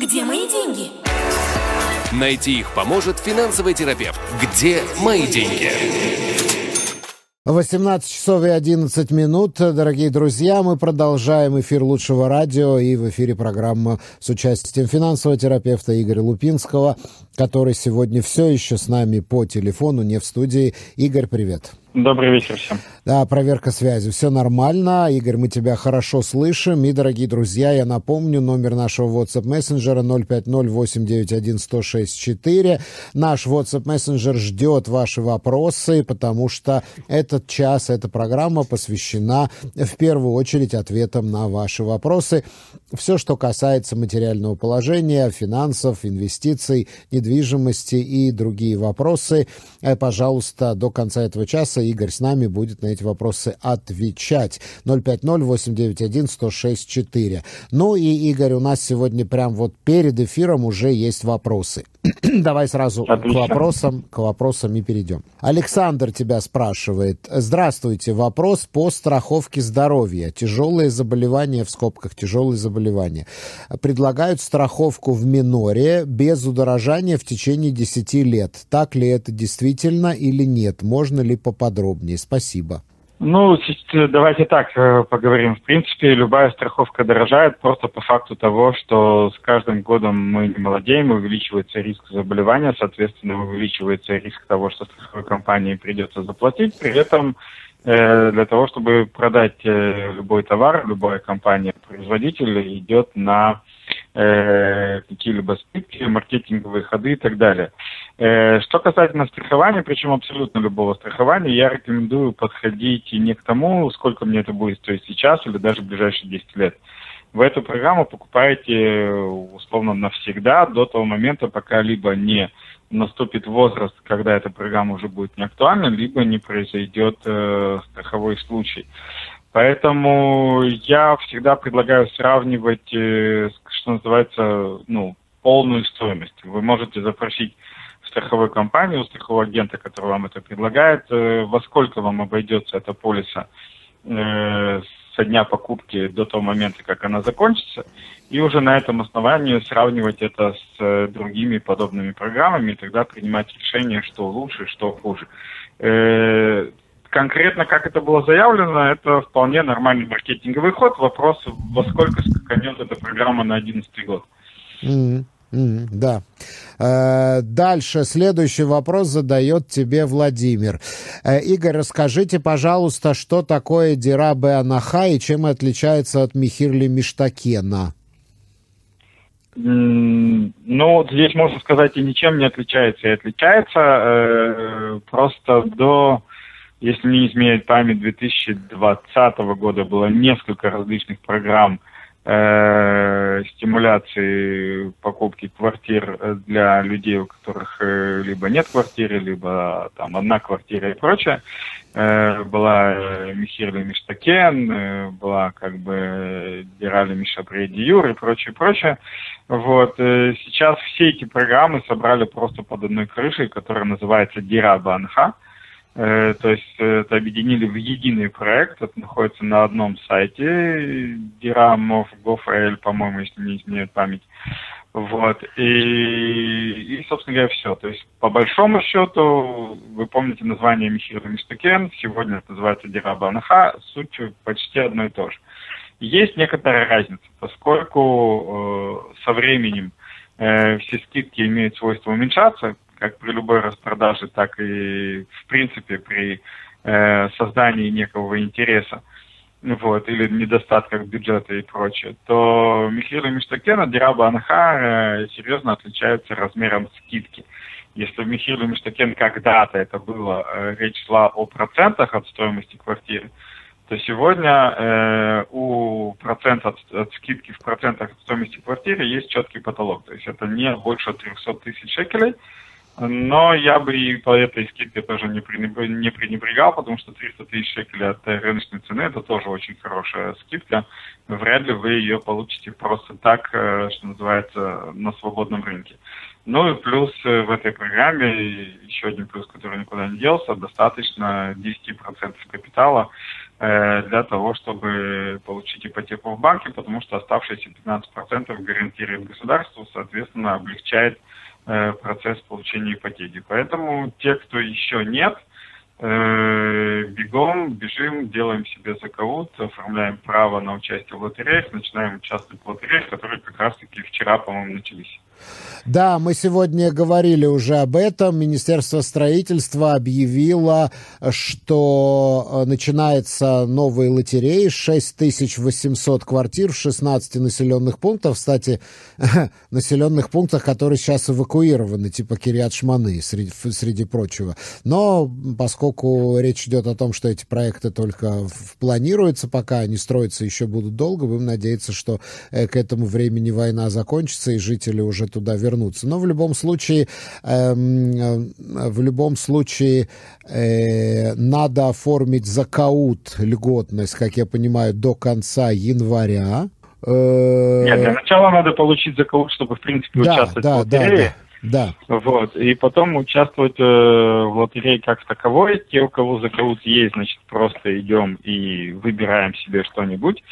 Где мои деньги? Найти их поможет финансовый терапевт. Где мои деньги? 18 часов и 11 минут. Дорогие друзья, мы продолжаем эфир лучшего радио и в эфире программа с участием финансового терапевта Игоря Лупинского, который сегодня все еще с нами по телефону, не в студии. Игорь, привет. Добрый вечер всем. Да, проверка связи. Все нормально. Игорь, мы тебя хорошо слышим. И, дорогие друзья, я напомню, номер нашего WhatsApp мессенджера 050-891-1064. Наш WhatsApp мессенджер ждет ваши вопросы, потому что этот час, эта программа посвящена в первую очередь ответам на ваши вопросы. Все, что касается материального положения, финансов, инвестиций, недвижимости и другие вопросы, э, пожалуйста, до конца этого часа Игорь с нами будет на эти вопросы отвечать. 050-891-1064. Ну и, Игорь, у нас сегодня прям вот перед эфиром уже есть вопросы. Давай сразу Отлично. к вопросам, к вопросам и перейдем. Александр тебя спрашивает. Здравствуйте. Вопрос по страховке здоровья. Тяжелые заболевания, в скобках тяжелые заболевания. Предлагают страховку в миноре без удорожания в течение 10 лет. Так ли это действительно или нет? Можно ли поподробнее? Спасибо. Ну, давайте так э, поговорим. В принципе, любая страховка дорожает просто по факту того, что с каждым годом мы не молодеем, увеличивается риск заболевания, соответственно, увеличивается риск того, что страховой компании придется заплатить. При этом э, для того, чтобы продать э, любой товар, любая компания, производитель идет на э, какие-либо скидки, маркетинговые ходы и так далее. Э, что касательно страхования, причем абсолютно любого страхования, я рекомендую подходить не к тому, сколько мне это будет стоить сейчас или даже в ближайшие 10 лет. Вы эту программу покупаете условно навсегда, до того момента, пока либо не наступит возраст, когда эта программа уже будет не актуальна, либо не произойдет э, страховой случай. Поэтому я всегда предлагаю сравнивать, э, что называется, ну, полную стоимость. Вы можете запросить страховой компании, у страхового агента, который вам это предлагает, э, во сколько вам обойдется эта полиса э, со дня покупки до того момента, как она закончится, и уже на этом основании сравнивать это с другими подобными программами, и тогда принимать решение, что лучше, что хуже конкретно как это было заявлено, это вполне нормальный маркетинговый ход. Вопрос, во сколько скаканет эта программа на 2011 год. Mm-hmm. Mm, да. Э, дальше следующий вопрос задает тебе Владимир. Э, Игорь, расскажите, пожалуйста, что такое Дира Беанаха и чем отличается от Михирли Миштакена? Mm, ну, здесь можно сказать и ничем не отличается, и отличается. Э, просто до если не изменяет память, 2020 года было несколько различных программ э, стимуляции покупки квартир для людей, у которых э, либо нет квартиры, либо там одна квартира и прочее. Э, была э, Михирли Миштакен, э, была как бы Дирали Мишапреди Юр и прочее, прочее. Вот. Э, сейчас все эти программы собрали просто под одной крышей, которая называется Дира Банха. Э, то есть э, это объединили в единый проект, это находится на одном сайте, Gov.ru, по-моему, если не изменяет память. Вот. И, и, собственно говоря, все. То есть, по большому счету, вы помните название Михаила Миштакен, сегодня это называется Дираба Анаха, суть почти одно и то же. Есть некоторая разница, поскольку э, со временем э, все скидки имеют свойство уменьшаться, как при любой распродаже, так и в принципе при э, создании некого интереса вот, или недостатках бюджета и прочее, то Михаил Миштакена, Дираба Анха э, серьезно отличаются размером скидки. Если в Михаиле Миштакен когда-то это было, э, речь шла о процентах от стоимости квартиры, то сегодня э, у процента от, от скидки в процентах от стоимости квартиры есть четкий потолок. То есть это не больше 300 тысяч шекелей, но я бы и по этой скидке тоже не, пренебрегал, потому что 300 тысяч шекелей от рыночной цены это тоже очень хорошая скидка. Вряд ли вы ее получите просто так, э, что называется, на свободном рынке. Ну и плюс э, в этой программе, еще один плюс, который никуда не делся, достаточно 10% капитала э, для того, чтобы получить ипотеку в банке, потому что оставшиеся 15% гарантирует государство, соответственно, облегчает э, процесс получения ипотеки. Поэтому те, кто еще нет, э, бегом, бежим, делаем себе закаут, оформляем право на участие в лотереях, начинаем участвовать в лотереях, которые как раз-таки вчера, по-моему, начались. Да, мы сегодня говорили уже об этом. Министерство строительства объявило, что э, начинается новые лотереи, 6800 квартир в 16 населенных пунктах. Кстати, населенных пунктах, которые сейчас эвакуированы, типа Кириат-Шманы, среди, среди прочего. Но поскольку речь идет о том, что эти проекты только планируются пока, они строятся еще будут долго, будем надеяться, что э, к этому времени война закончится, и жители уже туда вернуться. Но в любом случае, эм, э, в любом случае э, надо оформить закаут льготность, как я понимаю, до конца января. Э, Нет, для начала надо получить закаут, чтобы, в принципе, да, участвовать да, в лотерее. Да, да. Да. Вот. И потом участвовать э, в лотерее как таковой. Те, у кого закаут есть, значит, просто идем и выбираем себе что-нибудь.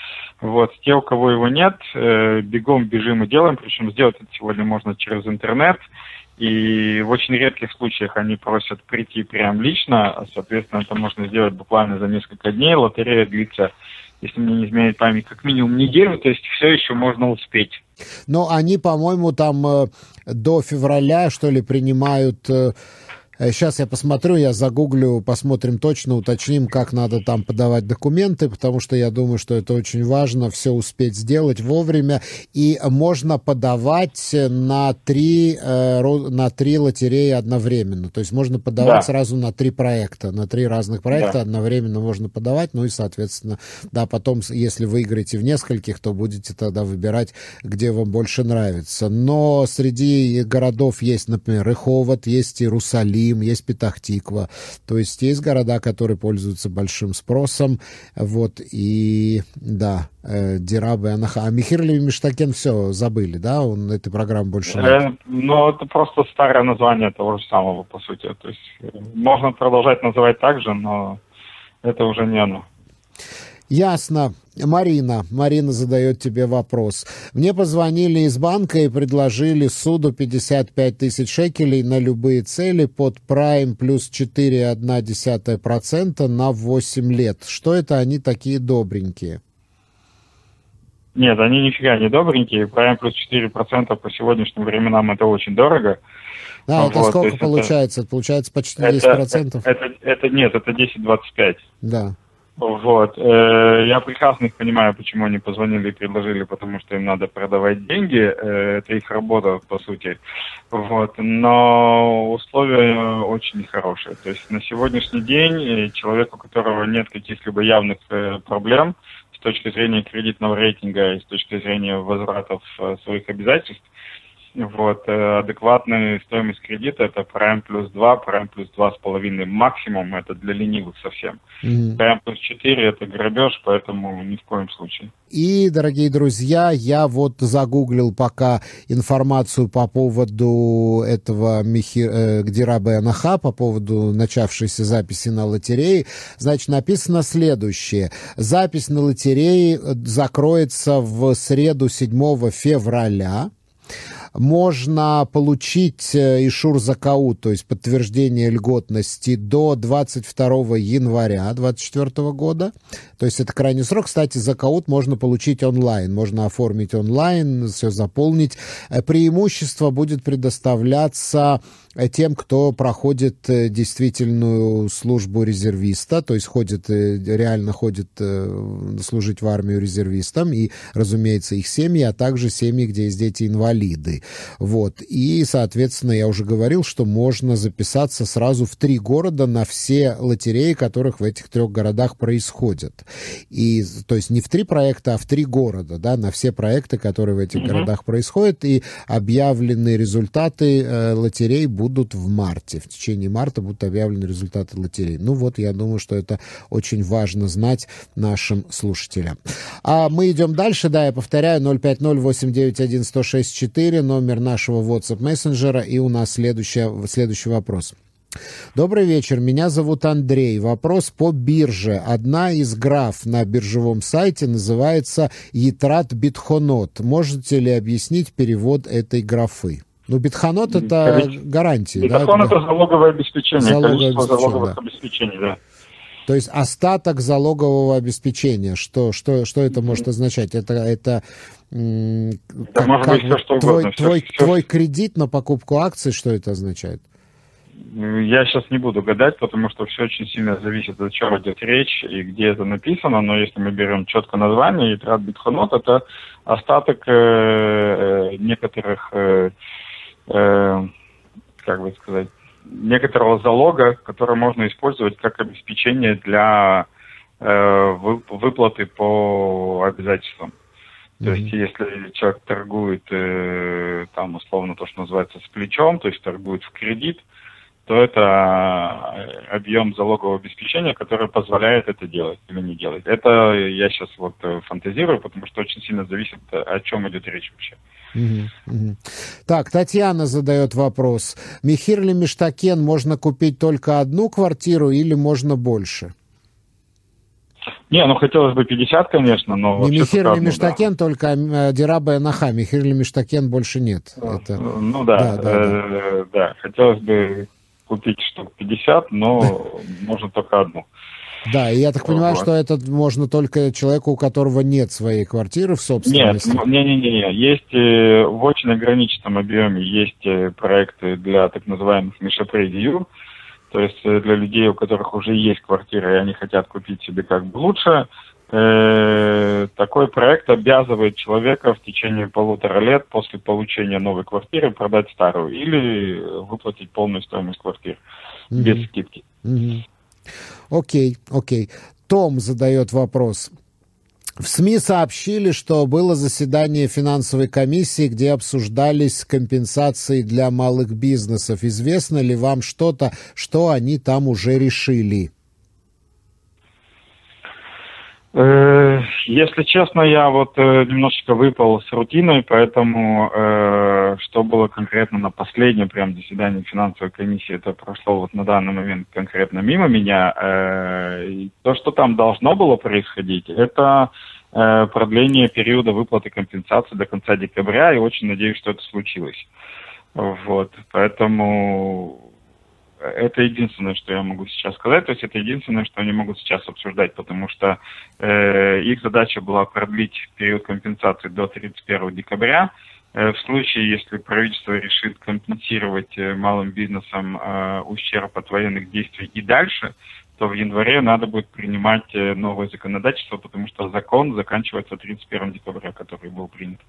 Вот. Те, у кого его нет, э, бегом бежим и делаем. Причем сделать это сегодня можно через интернет. И в очень редких случаях они просят прийти прям лично. Соответственно, это можно сделать буквально за несколько дней. Лотерея длится, если мне не изменяет память, как минимум неделю. То есть все еще можно успеть. Но они, по-моему, там э, до февраля, что ли, принимают э, Сейчас я посмотрю, я загуглю, посмотрим точно, уточним, как надо там подавать документы, потому что я думаю, что это очень важно, все успеть сделать вовремя. И можно подавать на три, э, на три лотереи одновременно. То есть можно подавать да. сразу на три проекта. На три разных проекта да. одновременно можно подавать. Ну и, соответственно, да, потом, если выиграете в нескольких, то будете тогда выбирать, где вам больше нравится. Но среди городов есть, например, Рыховод, есть Иерусалим, Иерусалим, есть Петахтиква. То есть есть города, которые пользуются большим спросом. Вот, и да, э, Дирабы, Анаха. А Михирли Миштакен все забыли, да? Он этой программы больше нет. Э, ну, это просто старое название того же самого, по сути. То есть э, можно продолжать называть так же, но это уже не оно. Ясно. Марина, Марина задает тебе вопрос. Мне позвонили из банка и предложили суду 55 тысяч шекелей на любые цели под прайм плюс 4,1% на 8 лет. Что это они такие добренькие? Нет, они нифига не добренькие. Прайм плюс 4% по сегодняшним временам это очень дорого. А, вот, это сколько получается? Это, получается почти 10%? Это, это, это нет, это 10-25. Да. Вот. Э, я прекрасно их понимаю, почему они позвонили и предложили, потому что им надо продавать деньги. Э, это их работа, по сути. Вот. Но условия очень нехорошие. То есть на сегодняшний день э, человек, у которого нет каких-либо явных проблем с точки зрения кредитного рейтинга и с точки зрения возвратов своих обязательств, вот, э, адекватная стоимость кредита это Prime плюс 2, Prime плюс 2,5 максимум, это для ленивых совсем. Mm-hmm. Prime плюс 4 это грабеж, поэтому ни в коем случае. И, дорогие друзья, я вот загуглил пока информацию по поводу этого Михи, э, Гдираба Анаха, по поводу начавшейся записи на лотерее. Значит, написано следующее. Запись на лотерее закроется в среду 7 февраля можно получить э, Ишур Закау, то есть подтверждение льготности, до 22 января 2024 года. То есть это крайний срок. Кстати, Закаут можно получить онлайн. Можно оформить онлайн, все заполнить. Э, преимущество будет предоставляться тем, кто проходит э, действительную службу резервиста, то есть ходит, э, реально ходит служить в армию резервистам, и, разумеется, их семьи, а также семьи, где есть дети-инвалиды. Вот. И, соответственно, я уже говорил, что можно записаться сразу в три города на все лотереи, которых в этих трех городах происходят. И, то есть не в три проекта, а в три города, да, на все проекты, которые в этих mm-hmm. городах происходят, и объявлены результаты э, лотерей будут будут в марте. В течение марта будут объявлены результаты лотереи. Ну вот, я думаю, что это очень важно знать нашим слушателям. А мы идем дальше. Да, я повторяю, 050-891-1064, номер нашего WhatsApp мессенджера. И у нас следующий, следующий вопрос. Добрый вечер, меня зовут Андрей. Вопрос по бирже. Одна из граф на биржевом сайте называется «Етрат Битхонот». Можете ли объяснить перевод этой графы? Ну, битхонот – это гарантия. Битхон да? – это залоговое обеспечение, залоговое количество обеспечение, залоговых да. обеспечений, да. То есть остаток залогового обеспечения. Что, что, что это может означать? Это, это Да может быть всё, что твой, угодно. Твой, всё- твой кредит на покупку акций, что это означает? Я сейчас не буду гадать, потому что все очень сильно зависит, о чем идет речь и где это написано. Но если мы берем четко название, Итрат Битхонот – это остаток э, э, некоторых, э, э, как бы сказать, некоторого залога, который можно использовать как обеспечение для э, вы- выплаты по обязательствам. То есть, если человек торгует, э, там, условно, то, что называется, с плечом, то есть торгует в кредит, то это э, объем залогового обеспечения, который позволяет это делать или не делать. Это я сейчас вот э, фантазирую, потому что очень сильно зависит, э, о чем идет речь вообще. Так, Татьяна задает вопрос. Михир или Миштакен можно купить только одну квартиру или можно больше? Не, ну хотелось бы 50, конечно, но... Не Михир или одну, да. Миштакен, только Дираба и Наха. Михир или Миштакен больше нет. Это... Ну да, Да, да, э, да. Хотелось бы купить штук 50, но можно только одну. Да, и я так понимаю, Вот. что это можно только человеку, у которого нет своей квартиры в Нет, собственности. м- не-не-не, есть э, в очень ограниченном объеме есть э, проекты для так называемых мишапредию, то есть э, для людей, у которых уже есть квартира, и они хотят купить себе как бы лучше. Э, такой проект обязывает человека в течение полутора лет после получения новой квартиры продать старую или выплатить полную стоимость квартиры без Мгм. скидки. Окей, окей. Том задает вопрос. В СМИ сообщили, что было заседание финансовой комиссии, где обсуждались компенсации для малых бизнесов. Известно ли вам что-то, что они там уже решили? Э, Если честно, я вот э, немножечко выпал с рутиной, поэтому э, что было конкретно на последнем прям заседании финансовой комиссии, это прошло вот на данный момент конкретно мимо меня. Э, то, что там должно было происходить, это э, продление периода выплаты компенсации до конца декабря, и очень надеюсь, что это случилось. Вот, поэтому это единственное, что я могу сейчас сказать. То есть это единственное, что они могут сейчас обсуждать, потому что э, их задача была продлить период компенсации до 31 декабря. Э, в случае, если правительство решит компенсировать э, малым бизнесам э, ущерб от военных действий и дальше, то в январе надо будет принимать э, новое законодательство, потому что закон заканчивается 31 декабря, который был принят.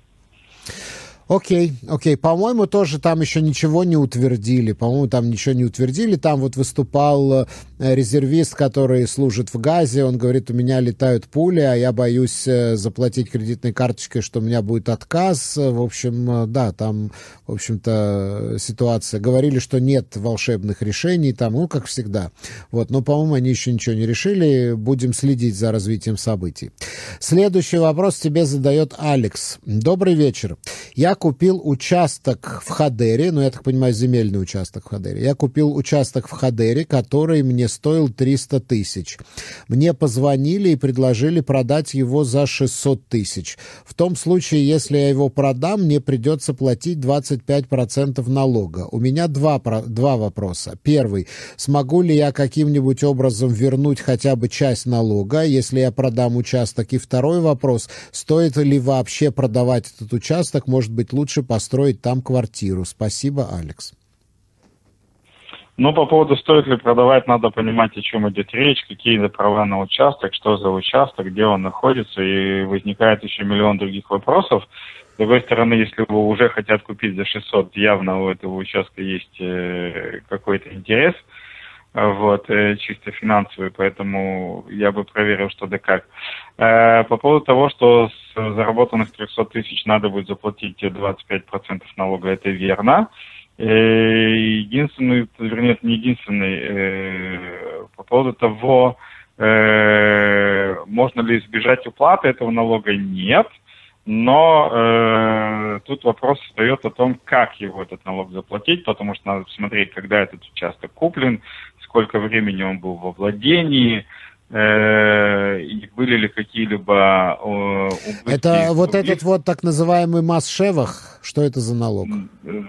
Окей, окей. По-моему, тоже там еще ничего не утвердили. По-моему, там ничего не утвердили. Там вот выступал э, резервист, который служит в Газе. Он говорит, у меня летают пули, а я боюсь э, заплатить кредитной карточкой, что у меня будет отказ. В общем, э, да, там, в общем-то, ситуация. Говорили, что нет волшебных решений там, ну, как всегда. Вот, но, по-моему, они еще ничего не решили. Будем следить за развитием событий. Следующий вопрос тебе задает Алекс. Добрый вечер. Я купил участок в Хадере, ну, я так понимаю, земельный участок в Хадере. Я купил участок в Хадере, который мне стоил 300 тысяч. Мне позвонили и предложили продать его за 600 тысяч. В том случае, если я его продам, мне придется платить 25% налога. У меня два, два вопроса. Первый. Смогу ли я каким-нибудь образом вернуть хотя бы часть налога, если я продам участок? И второй вопрос. Стоит ли вообще продавать этот участок? Может быть, лучше построить там квартиру? Спасибо, Алекс. Ну, по поводу стоит ли продавать, надо понимать, о чем идет речь, какие за права на участок, что за участок, где он находится, и возникает еще миллион других вопросов. С другой стороны, если его уже хотят купить за 600, явно у этого участка есть э, какой-то интерес, вот, э, чисто финансовый, поэтому я бы проверил, что да как. Э, по поводу того, что с заработанных 300 тысяч надо будет заплатить 25% налога, это верно. Э, Единственный, вернее, не единственный, э, по поводу того, э, можно ли избежать уплаты этого налога, нет. Но э, тут вопрос встает о том, как его этот налог заплатить, потому что надо посмотреть, когда этот участок куплен, сколько времени он был во владении, э, и были ли какие-либо э, убытки. Это вот этот вот так называемый масс-шевах, что это за налог?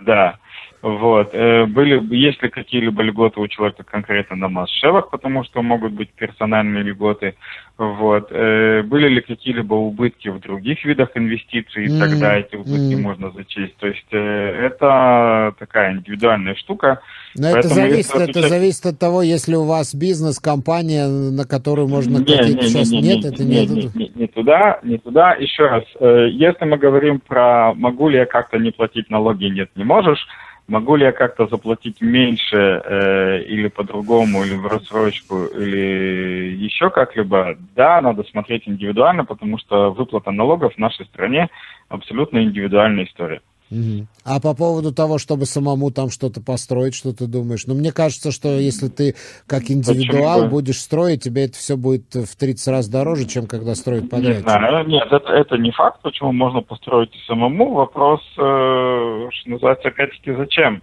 Да. Вот. Э, были, есть ли какие-либо льготы у человека конкретно на масс-шевах, потому что могут быть персональные льготы. Вот. Э, были ли какие-либо убытки в других видах инвестиций, mm-hmm. тогда эти убытки mm-hmm. можно зачесть. То есть э, это такая индивидуальная штука. Но это зависит, это отвечать... зависит от того, если у вас бизнес, компания, на которую можно не, сейчас не, не, нет, не, это не, не, не, не туда, не туда. Еще раз, если мы говорим про могу ли я как-то не платить налоги, нет, не можешь. Могу ли я как-то заплатить меньше э, или по-другому, или в рассрочку, или еще как-либо? Да, надо смотреть индивидуально, потому что выплата налогов в нашей стране абсолютно индивидуальная история. Угу. А по поводу того, чтобы самому там что-то построить, что ты думаешь? Ну, мне кажется, что если ты как индивидуал Почему? будешь строить, тебе это все будет в 30 раз дороже, чем когда строят подрядчик. Не знаю, нет, это, это не факт, почему можно построить и самому. Вопрос, э, что называется, опять-таки, зачем?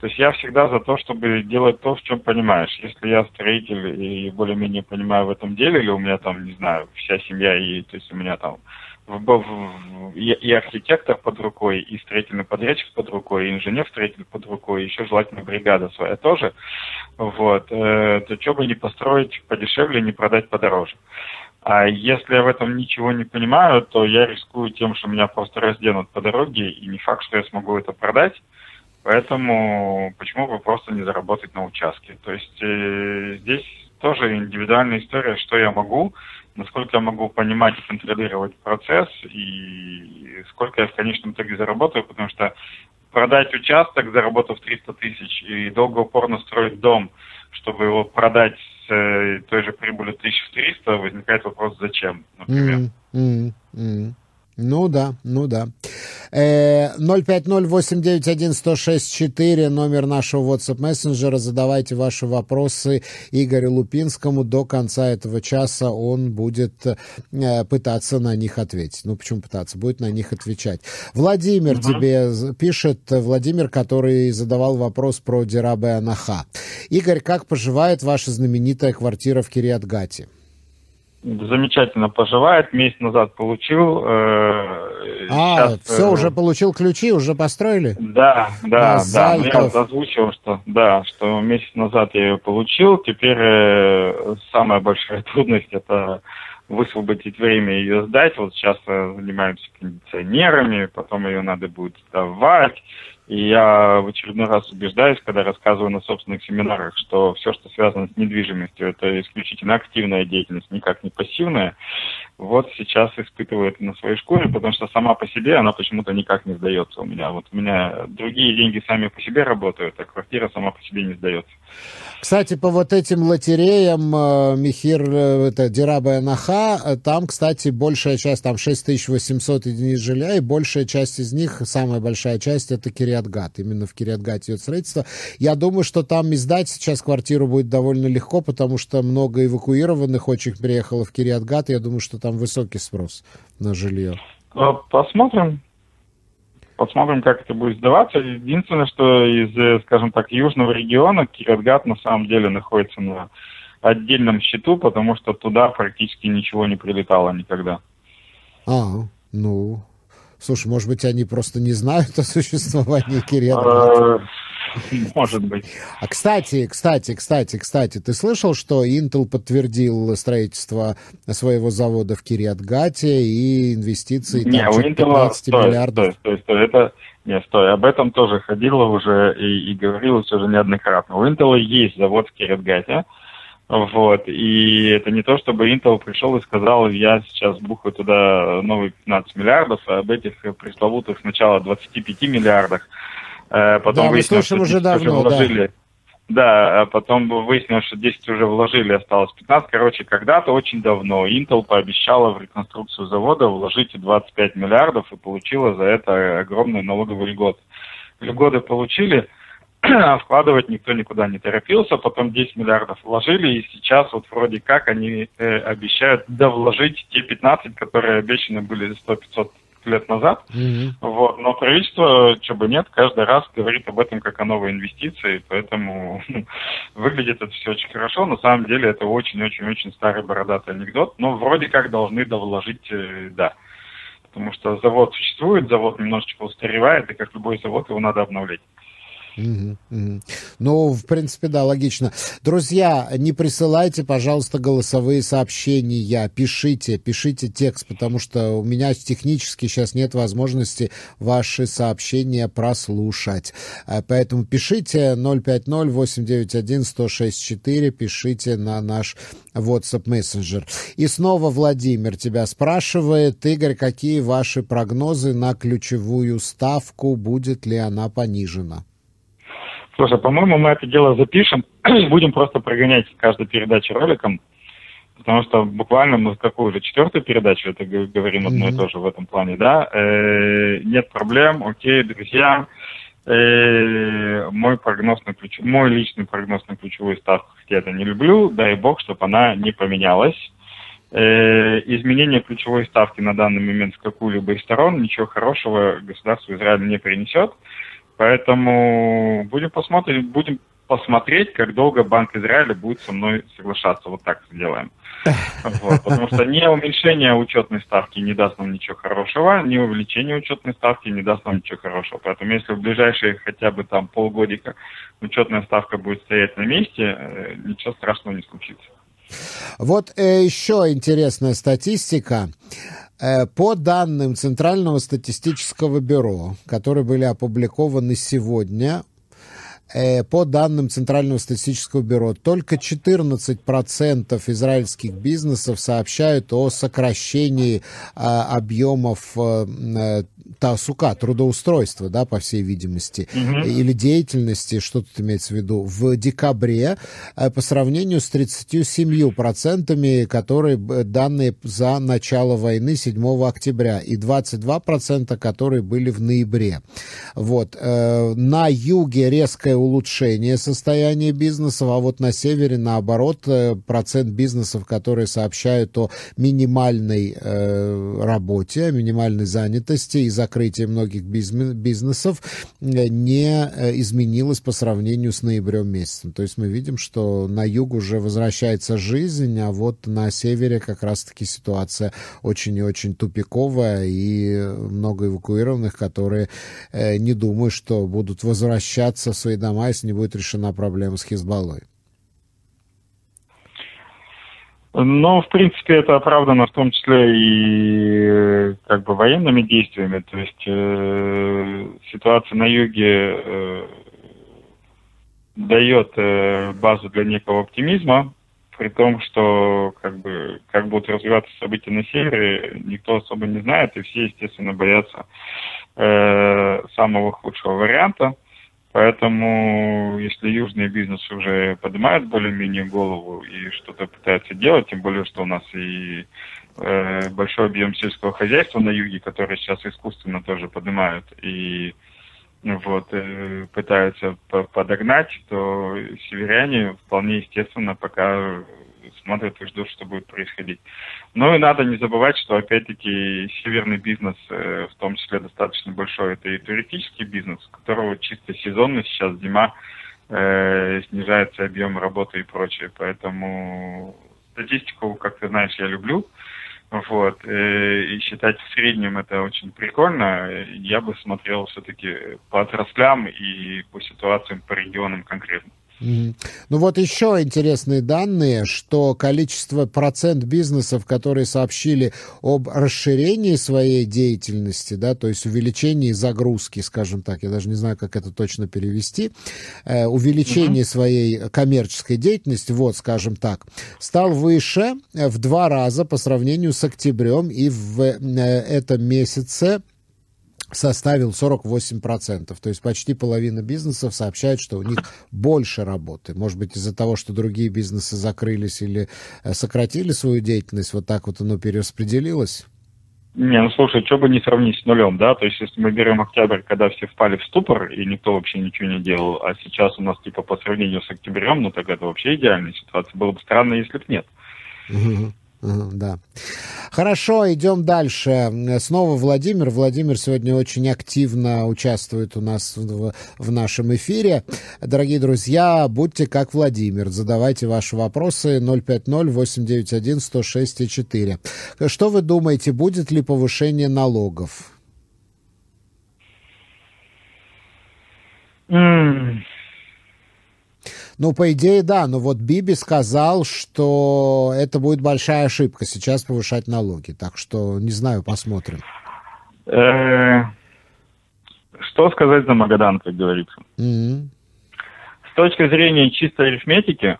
То есть я всегда за то, чтобы делать то, в чем понимаешь. Если я строитель и более-менее понимаю в этом деле, или у меня там, не знаю, вся семья, и то есть у меня там и, и архитектор под рукой, и строительный подрядчик под рукой, и инженер-строитель под рукой, еще желательно бригада своя тоже, вот, э, то что бы не построить подешевле, не продать подороже. А если я в этом ничего не понимаю, то я рискую тем, что меня просто разденут по дороге, и не факт, что я смогу это продать. Поэтому почему бы просто не заработать на участке? То есть э, здесь тоже индивидуальная история, что я могу, насколько я могу понимать и контролировать процесс, и сколько я в конечном итоге заработаю, потому что продать участок, заработав 300 тысяч, и долго упорно строить дом, чтобы его продать с э, той же прибылью 1300, возникает вопрос, зачем, например. Mm-hmm. Mm-hmm. Ну да, ну да. 050-891-1064, э, номер нашего WhatsApp мессенджера. Задавайте ваши вопросы Игорю Лупинскому. До конца этого часа он будет э, пытаться на них ответить. Ну, почему пытаться? Будет на них отвечать. Владимир угу. тебе пишет, Владимир, который задавал вопрос про Дирабе Анаха. Игорь, как поживает ваша знаменитая квартира в Кириатгате? Замечательно поживает. Месяц назад получил. Э, а, сейчас, все, э, уже получил ключи, уже построили? Да, да, да. Я озвучил, что да, что месяц назад я ее получил. Теперь э, самая большая трудность это высвободить время ее сдать. Вот сейчас э, занимаемся кондиционерами, потом ее надо будет сдавать. И я в очередной раз убеждаюсь, когда рассказываю на собственных семинарах, что все, что связано с недвижимостью, это исключительно активная деятельность, никак не пассивная. Вот сейчас испытываю это на своей шкуре, потому что сама по себе она почему-то никак не сдается у меня. Вот у меня другие деньги сами по себе работают, а квартира сама по себе не сдается. Кстати, по вот этим лотереям, э, Михир, э, это Дираба Наха, э, там, кстати, большая часть, там 6800 единиц жилья, и большая часть из них, самая большая часть, это Кириатгат. Именно в Кириатгате идет строительство. Я думаю, что там издать сейчас квартиру будет довольно легко, потому что много эвакуированных очень приехало в Кириатгат. Я думаю, что там высокий спрос на жилье. Посмотрим. Посмотрим, как это будет сдаваться. Единственное, что из, э, скажем так, южного региона Киратгат на самом деле находится на отдельном счету, потому что туда практически ничего не прилетало никогда. А, ну, слушай, может быть, они просто не знают о существовании Киратгата? Может быть. А кстати, кстати, кстати, кстати, ты слышал, что Intel подтвердил строительство своего завода в Кириатгате и инвестиции не, там, у Intel, 15 стой, миллиардов? Стой, стой, стой, это... Не, стой, об этом тоже ходило уже и, и говорилось уже неоднократно. У Intel есть завод в Кириатгате, вот, и это не то, чтобы Intel пришел и сказал, я сейчас бухаю туда новые 15 миллиардов, а об этих пресловутых сначала 25 миллиардах потом да, мы слышим уже давно, уже вложили. Да. да, потом выяснилось, что 10 уже вложили, осталось 15. Короче, когда-то очень давно Intel пообещала в реконструкцию завода вложить 25 миллиардов и получила за это огромные налоговые льготы. Льготы получили, а вкладывать никто никуда не торопился, потом 10 миллиардов вложили, и сейчас вот вроде как они э, обещают довложить те 15, которые обещаны были за 100-500 несколько лет назад. Mm-hmm. Вот. Но правительство, что бы нет, каждый раз говорит об этом как о новой инвестиции, поэтому выглядит это все очень хорошо. На самом деле это очень-очень-очень старый бородатый анекдот, но вроде как должны довложить, э, да. Потому что завод существует, завод немножечко устаревает, и как любой завод его надо обновлять. Ну, в принципе, да, логично. Друзья, не присылайте, пожалуйста, голосовые сообщения, пишите, пишите текст, потому что у меня технически сейчас нет возможности ваши сообщения прослушать. Э, поэтому пишите 050-891-1064, пишите на наш WhatsApp Messenger. И снова Владимир тебя спрашивает, Игорь, какие ваши прогнозы на ключевую ставку, будет ли она понижена? Слушай, по-моему, мы это дело запишем, будем просто прогонять каждую передачу роликом, потому что буквально мы какую же четвертую передачу это говорим одно и то же в этом плане, да? Э, нет проблем, окей, друзья. Э, мой прогноз на ключ... мой личный прогноз на ключевую ставку, я это не люблю, дай бог, чтобы она не поменялась. Э, изменение ключевой ставки на данный момент в какую-либо из сторон ничего хорошего государству Израиль не принесет. Поэтому будем посмотреть, будем посмотреть, как долго Банк Израиля будет со мной соглашаться. Вот так сделаем. Вот, потому что не уменьшение учетной ставки не даст нам ничего хорошего, не увеличение учетной ставки не даст нам ничего хорошего. Поэтому если в ближайшие хотя бы там полгодика учетная ставка будет стоять на месте, э, ничего страшного не случится. Вот э, еще интересная статистика. Э, по данным Центрального статистического бюро, которые были опубликованы сегодня, по данным Центрального статистического бюро, только 14% израильских бизнесов сообщают о сокращении а, объемов а, тасука, трудоустройства, да, по всей видимости, угу. или деятельности, что тут имеется в виду, в декабре по сравнению с 37%, которые данные за начало войны 7 октября, и 22%, которые были в ноябре. Вот. На юге резкое улучшение состояния бизнесов, а вот на севере, наоборот, э, процент бизнесов, которые сообщают о минимальной э, работе, о минимальной занятости и закрытии многих бизнесов, э, не э, изменилось по сравнению с ноябрем месяцем. То есть мы видим, что на юг уже возвращается жизнь, а вот на севере как раз-таки ситуация очень и очень тупиковая, и много эвакуированных, которые э, не думают, что будут возвращаться в свои дома, если не будет решена проблема с Хизбаллой? Ну, в принципе, это оправдано в том числе и как бы военными действиями. То есть э, ситуация на юге э, дает э, базу для некого оптимизма, при том, что как бы как будут развиваться события на севере, никто особо не знает, и все, естественно, боятся э, самого худшего варианта. Поэтому, если южные бизнесы уже поднимают более-менее голову и что-то пытаются делать, тем более, что у нас и э, большой объем сельского хозяйства на юге, который сейчас искусственно тоже поднимают, и вот, э, пытаются подогнать, то северяне вполне естественно пока смотрят и ждут, что будет происходить. Ну и надо не забывать, что опять-таки северный бизнес, э, в том числе достаточно большой, это и туристический бизнес, у которого чисто сезонно сейчас зима, э, снижается объем работы и прочее. Поэтому статистику, как ты знаешь, я люблю. Вот. Э, и считать в среднем это очень прикольно. Я бы смотрел все-таки по отраслям и по ситуациям, по регионам конкретно. Ну вот еще интересные данные, что количество процент бизнесов, которые сообщили об расширении своей деятельности, да, то есть увеличении загрузки, скажем так, я даже не знаю, как это точно перевести, э, увеличение mm своей коммерческой деятельности, вот, скажем так, стал выше в два раза по сравнению с октябрем, и в э, этом месяце составил 48%. То есть почти половина бизнесов сообщает, что у них больше работы. Может быть, из-за того, что другие бизнесы закрылись или э, сократили свою деятельность, вот так вот оно перераспределилось? Не, ну слушай, что бы не сравнить с нулем, да? То есть, если мы берем октябрь, когда все впали в ступор, и никто вообще ничего не делал, а сейчас у нас, типа, по сравнению с октябрем, ну, так это вообще идеальная ситуация. Было бы странно, если бы нет. Да. Хорошо, идем дальше. Снова Владимир. Владимир сегодня очень активно участвует у нас в, в нашем эфире. Дорогие друзья, будьте как Владимир. Задавайте ваши вопросы 050-891-106-4. Что вы думаете, будет ли повышение налогов? Ну, по идее, да. Но вот Биби сказал, что это будет большая ошибка сейчас повышать налоги. Так что, не знаю, посмотрим. Э, что сказать за Магадан, как говорится? С точки зрения чистой арифметики,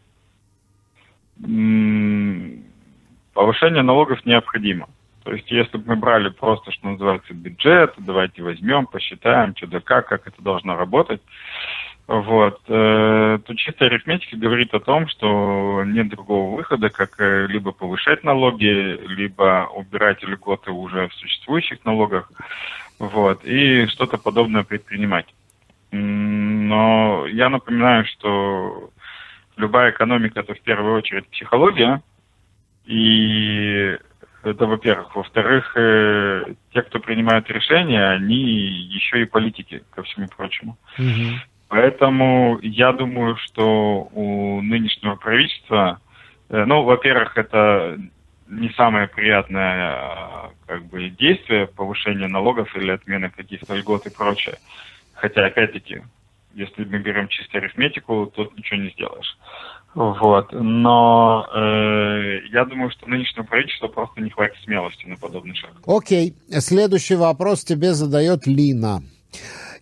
повышение налогов необходимо. То есть, если бы мы брали просто, что называется, бюджет, давайте возьмем, посчитаем, что да как, как это должно работать, вот. Э, то чистая арифметика говорит о том, что нет другого выхода, как э, либо повышать налоги, либо убирать льготы уже в существующих налогах, вот, и что-то подобное предпринимать. Но я напоминаю, что любая экономика это в первую очередь психология, и это во-первых. Во-вторых, э, те, кто принимают решения, они еще и политики, ко всему прочему. Угу. Поэтому я думаю, что у нынешнего правительства, э, ну, во-первых, это не самое приятное э, как бы, действие повышения налогов или отмены каких-то льгот и прочее. Хотя, опять-таки, если мы берем чисто арифметику, тут ничего не сделаешь. Вот. Но э, я думаю, что нынешнего правительства просто не хватит смелости на подобный шаг. Окей. Следующий вопрос тебе задает Лина.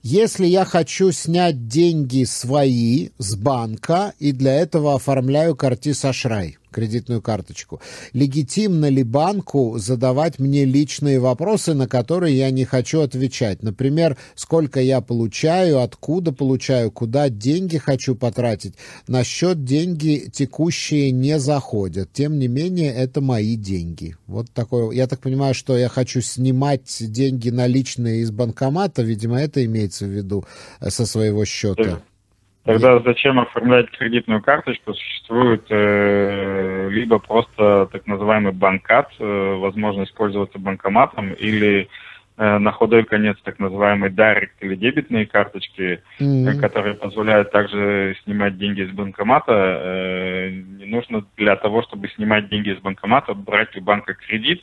Если я хочу снять деньги свои с банка и для этого оформляю картис Ашрай, кредитную карточку. Легитимно ли банку задавать мне личные вопросы, на которые я не хочу отвечать? Например, сколько я получаю, откуда получаю, куда деньги хочу потратить. На счет деньги текущие не заходят. Тем не менее, это мои деньги. Вот такое. Я так понимаю, что я хочу снимать деньги наличные из банкомата. Видимо, это имеется в виду э, со своего счета. Тогда зачем оформлять кредитную карточку? Существует э, либо просто так называемый банкат, э, возможность пользоваться банкоматом, или э, на худой конец так называемый директ или дебетные карточки, mm-hmm. которые позволяют также снимать деньги из банкомата. Э, не нужно для того, чтобы снимать деньги из банкомата, брать у банка кредит,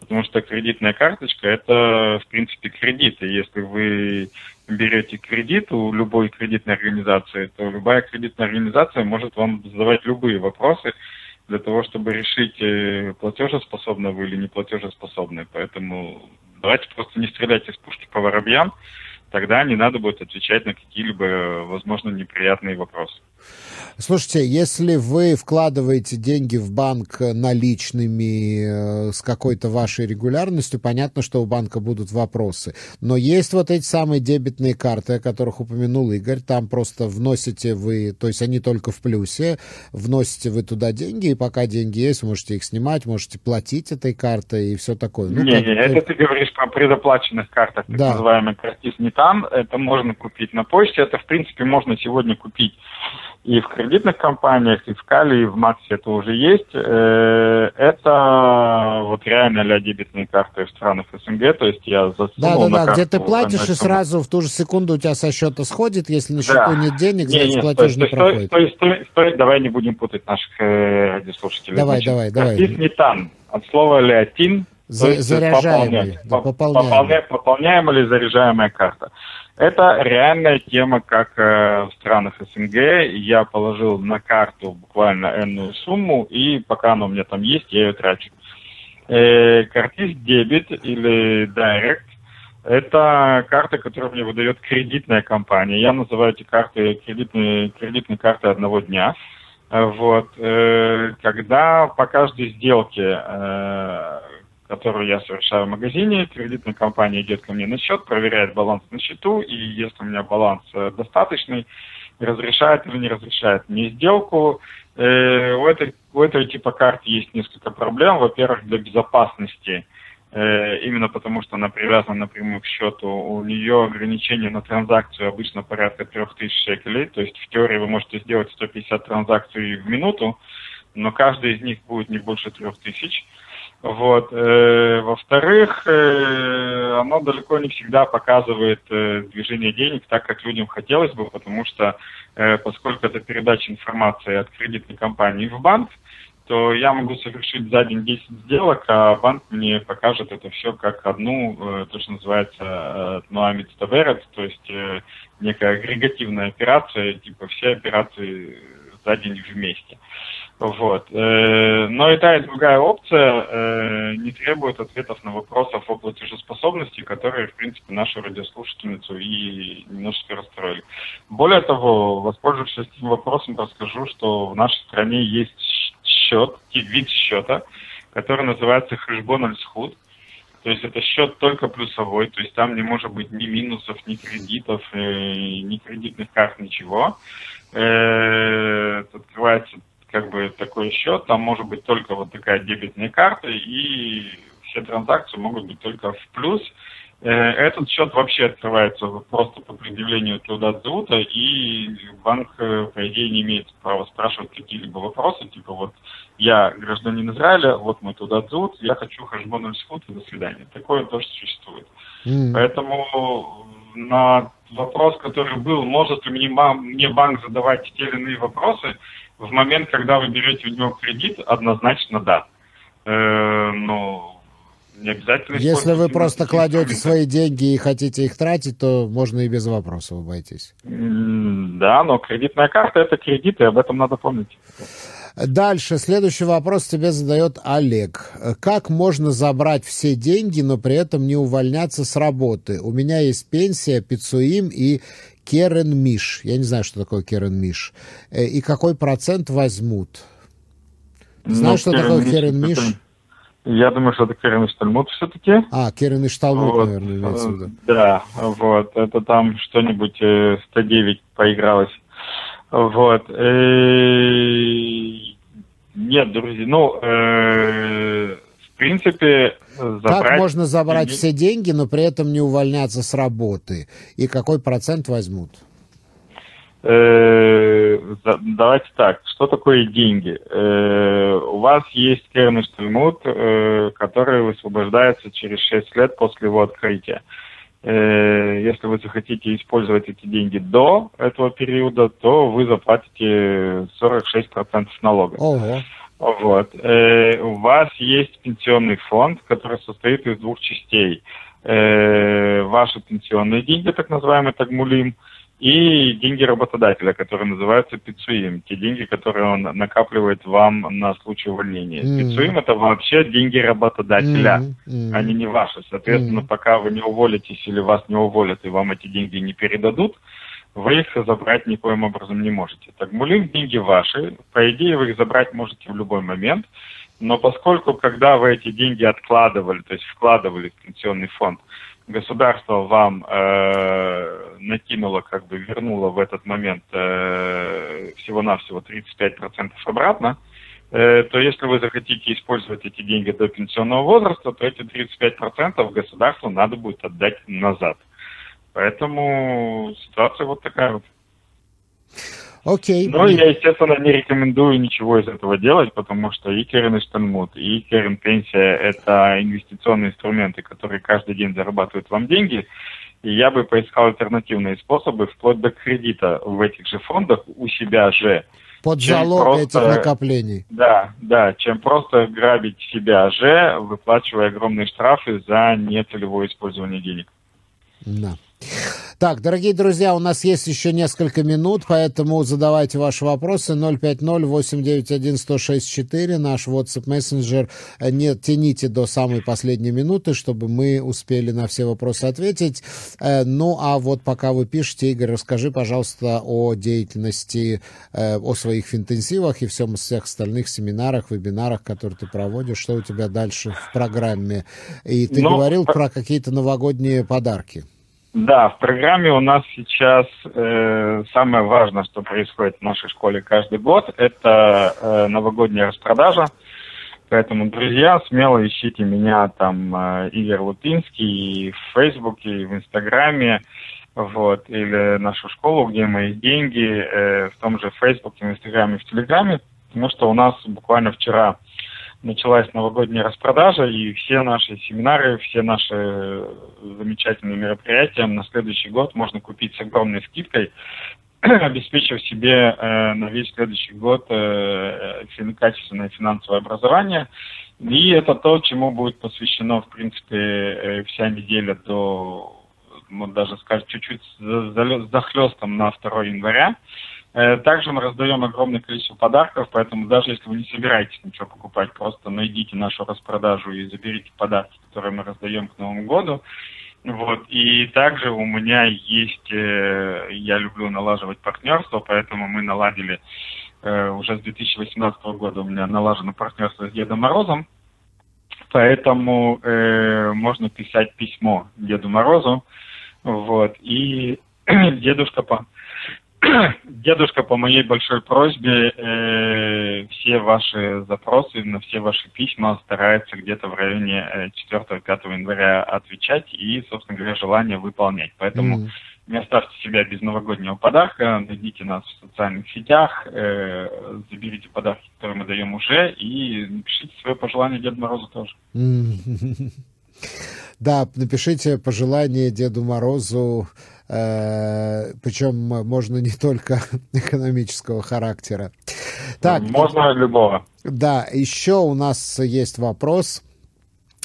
потому что кредитная карточка это, в принципе, кредит. И если вы берете кредит у любой кредитной организации, то любая кредитная организация может вам задавать любые вопросы для того, чтобы решить, э, платежеспособны вы или не платежеспособны. Поэтому давайте просто не стрелять из пушки по воробьям, тогда не надо будет отвечать на какие-либо, возможно, неприятные вопросы. Слушайте, если вы вкладываете деньги в банк наличными э, с какой-то вашей регулярностью, понятно, что у банка будут вопросы. Но есть вот эти самые дебетные карты, о которых упомянул Игорь. Там просто вносите вы, то есть они только в плюсе, вносите вы туда деньги, и пока деньги есть, можете их снимать, можете платить этой картой и все такое. Ну, не, как... не, это ты говоришь про предоплаченных картах, так да. называемый картиз не там. Это можно купить на почте. Это, в принципе, можно сегодня купить и в кредитных компаниях, и в Кали, и в Максе это уже есть. Э, это вот реально для дебетные карты в странах СНГ, то есть я засунул Да, да, да, где ты платишь, и сразу в ту же секунду у тебя со счета сходит, если на счету да. нет денег, значит не, платеж стой, не стой, проходит. Стой, стой, стой, давай не будем путать наших э, радиослушателей. Давай, значит, давай, давай. метан, от слова леотин, За, заряжаемый, да, пополняемый. Пополняемая или заряжаемая карта. Это реальная тема, как э, в странах СНГ. Я положил на карту буквально энную сумму, и пока она у меня там есть, я ее трачу. Э, картиз дебет или Direct – это карта, которую мне выдает кредитная компания. Я называю эти карты кредитные, кредитные карты одного дня. Вот. Э, когда по каждой сделке э, которую я совершаю в магазине, кредитная компания идет ко мне на счет, проверяет баланс на счету, и если у меня баланс э, достаточный, разрешает или не разрешает мне сделку. Э, у, этой, у этого типа карты есть несколько проблем. Во-первых, для безопасности, э, именно потому что она привязана напрямую к счету, у нее ограничение на транзакцию обычно порядка 3000 шекелей, то есть в теории вы можете сделать 150 транзакций в минуту, но каждый из них будет не больше трех тысяч. Вот. Э, во-вторых, э, оно далеко не всегда показывает э, движение денег так, как людям хотелось бы, потому что поскольку это передача информации от кредитной компании в банк, то я могу совершить за день 10 сделок, а банк мне покажет это все как одну, то, что называется Noamid Taberet, то есть некая агрегативная операция, типа все операции за день вместе. Вот. Э, но и та, и другая опция э, не требует ответов на вопросы о платежеспособности, которые, в принципе, нашу радиослушательницу и немножечко расстроили. Более того, воспользовавшись этим вопросом, расскажу, что в нашей стране есть счет, вид счета, который называется Альсхуд. То есть это счет только плюсовой, то есть там не может быть ни минусов, ни кредитов, э, ни кредитных карт, ничего. Открывается как бы такой счет, там может быть только вот такая дебетная карта, и все транзакции могут быть только в плюс. Э, этот счет вообще открывается просто по предъявлению труда Дзута, и банк, э, по идее, не имеет права спрашивать какие-либо вопросы, типа вот я гражданин Израиля, вот мой туда Дзут, я хочу хашбон схуд, до свидания. Такое тоже существует. Mm. Поэтому на вопрос, который был, может ли мне, мне банк задавать те или иные вопросы, в момент, когда вы берете у него кредит, однозначно да. Э, но не обязательно... Если вы просто кладете свои деньги и хотите их тратить, то можно и без вопросов обойтись. Да, но кредитная карта – это кредит, и об этом надо помнить. Дальше, следующий вопрос тебе задает Олег. Как можно забрать все деньги, но при этом не увольняться с работы? У меня есть пенсия, пицуим и Керен Миш. Я не знаю, что такое Керен Миш. Э, и какой процент возьмут? Ну, Знаешь, что такое Керен Миш? Я думаю, что это Керен Иштальмут все-таки. А, Керен Иштальмут, вот. наверное, имеется в виду. Да, вот. Это там что-нибудь 109 э, поигралось. Вот. Э, нет, друзья, ну, принципе, забрать... Как можно забрать все деньги, но при этом не увольняться с работы? И какой процент возьмут? Э, давайте так, что такое деньги? Э, у вас есть керный штальмут, э, который высвобождается через 6 лет после его открытия. Если вы захотите использовать эти деньги до этого периода, то вы заплатите 46% налога. Ого. Вот. Э, у вас есть пенсионный фонд, который состоит из двух частей. Э, ваши пенсионные деньги, так называемые тагмулим, и деньги работодателя, которые называются пицуим, те деньги, которые он накапливает вам на случай увольнения. Mm-hmm. Пицуим это вообще деньги работодателя, mm-hmm. они не ваши. Соответственно, mm-hmm. пока вы не уволитесь или вас не уволят и вам эти деньги не передадут, вы их забрать никоим образом не можете. Тагмулим – деньги ваши, по идее вы их забрать можете в любой момент, но поскольку, когда вы эти деньги откладывали, то есть вкладывали в пенсионный фонд, государство вам э, накинуло, как бы вернуло в этот момент э, всего-навсего 35% обратно, э, то если вы захотите использовать эти деньги до пенсионного возраста, то эти 35% государству надо будет отдать назад. Поэтому ситуация вот такая вот. Окей. Но я, естественно, не рекомендую ничего из этого делать, потому что и Керен Иштанмут, и Керен Пенсия – это инвестиционные инструменты, которые каждый день зарабатывают вам деньги. И я бы поискал альтернативные способы, вплоть до кредита в этих же фондах у себя же. Под залог просто, этих накоплений. Да, да, чем просто грабить себя же, выплачивая огромные штрафы за нецелевое использование денег. Да. Так, дорогие друзья, у нас есть еще несколько минут, поэтому задавайте ваши вопросы. 050-891-1064, наш WhatsApp мессенджер. Не тяните до самой последней минуты, чтобы мы успели на все вопросы ответить. Э, ну, а вот пока вы пишете, Игорь, расскажи, пожалуйста, о деятельности, э, о своих интенсивах и всем всех остальных семинарах, вебинарах, которые ты проводишь. Что у тебя дальше в программе? И ты Но... Ну, говорил а про какие-то новогодние подарки. Да, в программе у нас сейчас э, самое важное, что происходит в нашей школе каждый год, это э, новогодняя распродажа. Поэтому, друзья, смело ищите меня там, э, Игорь Лупинский, в Фейсбуке, и в Инстаграме, вот, или нашу школу, где мои деньги, э, в том же Фейсбуке, в Инстаграме, в Телеграме. потому что у нас буквально вчера началась новогодняя распродажа, и все наши семинары, все наши замечательные мероприятия на следующий год можно купить с огромной скидкой, обеспечив себе э, на весь следующий год э, качественное финансовое образование. И это то, чему будет посвящено, в принципе, э, вся неделя до, ну, даже скажем, чуть-чуть захлестом на 2 января. Э, также мы раздаем огромное количество подарков, поэтому даже если вы не собираетесь ничего покупать, просто найдите нашу распродажу и заберите подарки, которые мы раздаем к Новому году. Вот. И также у меня есть, э, я люблю налаживать партнерство, поэтому мы наладили э, уже с 2018 года у меня налажено партнерство с Дедом Морозом. Поэтому э, можно писать письмо Деду Морозу. Вот. И дедушка по Дедушка, по моей большой просьбе, э, все ваши запросы на все ваши письма старается где-то в районе э, 4-5 января отвечать и, собственно говоря, желание выполнять. Поэтому mm. не оставьте себя без новогоднего подарка, найдите нас в социальных сетях, э, заберите подарки, которые мы даем уже, и напишите свое пожелание Деду Морозу тоже. Да, напишите пожелание Деду Морозу Э, причем можно не только экономического характера. Так, можно любого. Да, еще у нас есть вопрос.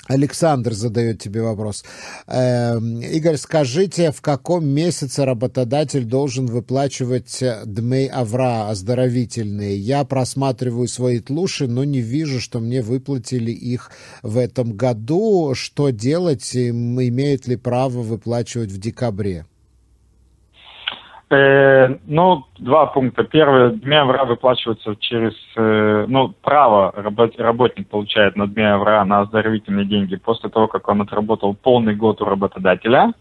Александр задает тебе вопрос. Э, Игорь, скажите, в каком месяце работодатель должен выплачивать дмей авра оздоровительные? Я просматриваю свои тлуши, но не вижу, что мне выплатили их в этом году. Что делать? Имеют ли право выплачивать в декабре? Э, ну, два пункта. Первый, дни авра выплачиваются через, э, ну, право работ, работник получает на дни авра на оздоровительные деньги после того, как он отработал полный год у работодателя.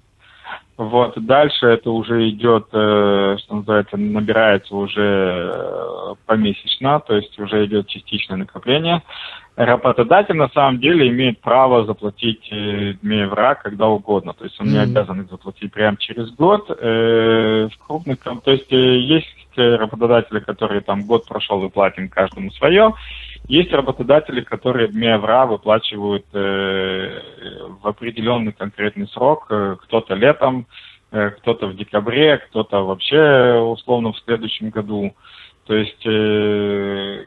Вот, дальше это уже идет, э, что называется, набирается уже э, помесячно, то есть уже идет частичное накопление. Работодатель на самом деле имеет право заплатить э, когда угодно, то есть он mm-hmm. не обязан их заплатить прямо через год. Э, в крупных, то есть э, есть работодатели, которые там год прошел и платим каждому свое, есть работодатели, которые евро выплачивают э, в определенный конкретный срок, э, кто-то летом, э, кто-то в декабре, кто-то вообще условно в следующем году. То есть,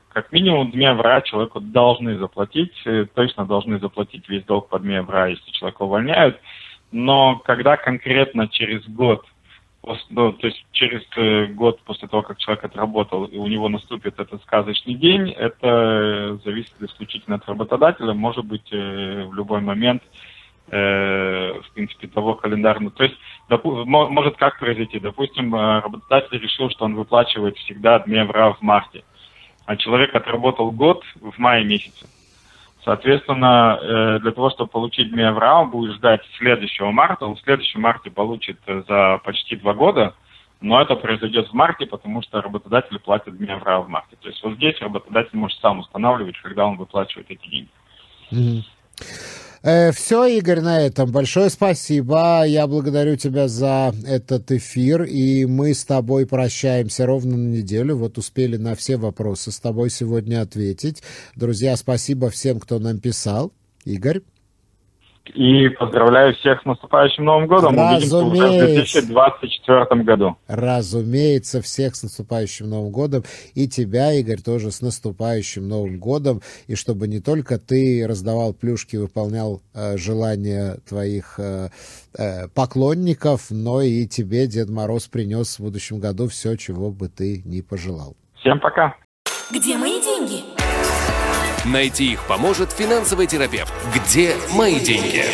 как минимум, дня вра человеку должны заплатить, точно должны заплатить весь долг под дня вра, если человека увольняют. Но когда конкретно через год, ну, то есть через э, год после того, как человек отработал, и у него наступит этот сказочный день, это зависит исключительно от работодателя, может быть э, в любой момент э, в принципе, того календарного. То есть, допу- может как произойти? Допустим, э, работодатель решил, что он выплачивает всегда дни в марте, а человек отработал год в мае месяце. Соответственно, э, для того, чтобы получить он будет ждать следующего марта. Он в следующем марте получит э, за почти два года, но это произойдет в марте, потому что работодатель платит дни в марте. То есть вот здесь работодатель может сам устанавливать, когда он выплачивает эти деньги. Mm-hmm. Э, все, Игорь, на этом. Большое спасибо. Я благодарю тебя за этот эфир. И мы с тобой прощаемся ровно на неделю. Вот успели на все вопросы с тобой сегодня ответить. Друзья, спасибо всем, кто нам писал. Игорь. И поздравляю всех с наступающим Новым годом. Разумеется. Увидимся уже в 2024 году. Разумеется, всех с наступающим Новым годом. И тебя, Игорь, тоже с наступающим Новым годом. И чтобы не только ты раздавал плюшки, выполнял э, желания твоих э, э, поклонников, но и тебе Дед Мороз принес в будущем году все, чего бы ты ни пожелал. Всем пока. Где мои деньги? Найти их поможет финансовый терапевт. Где мои деньги?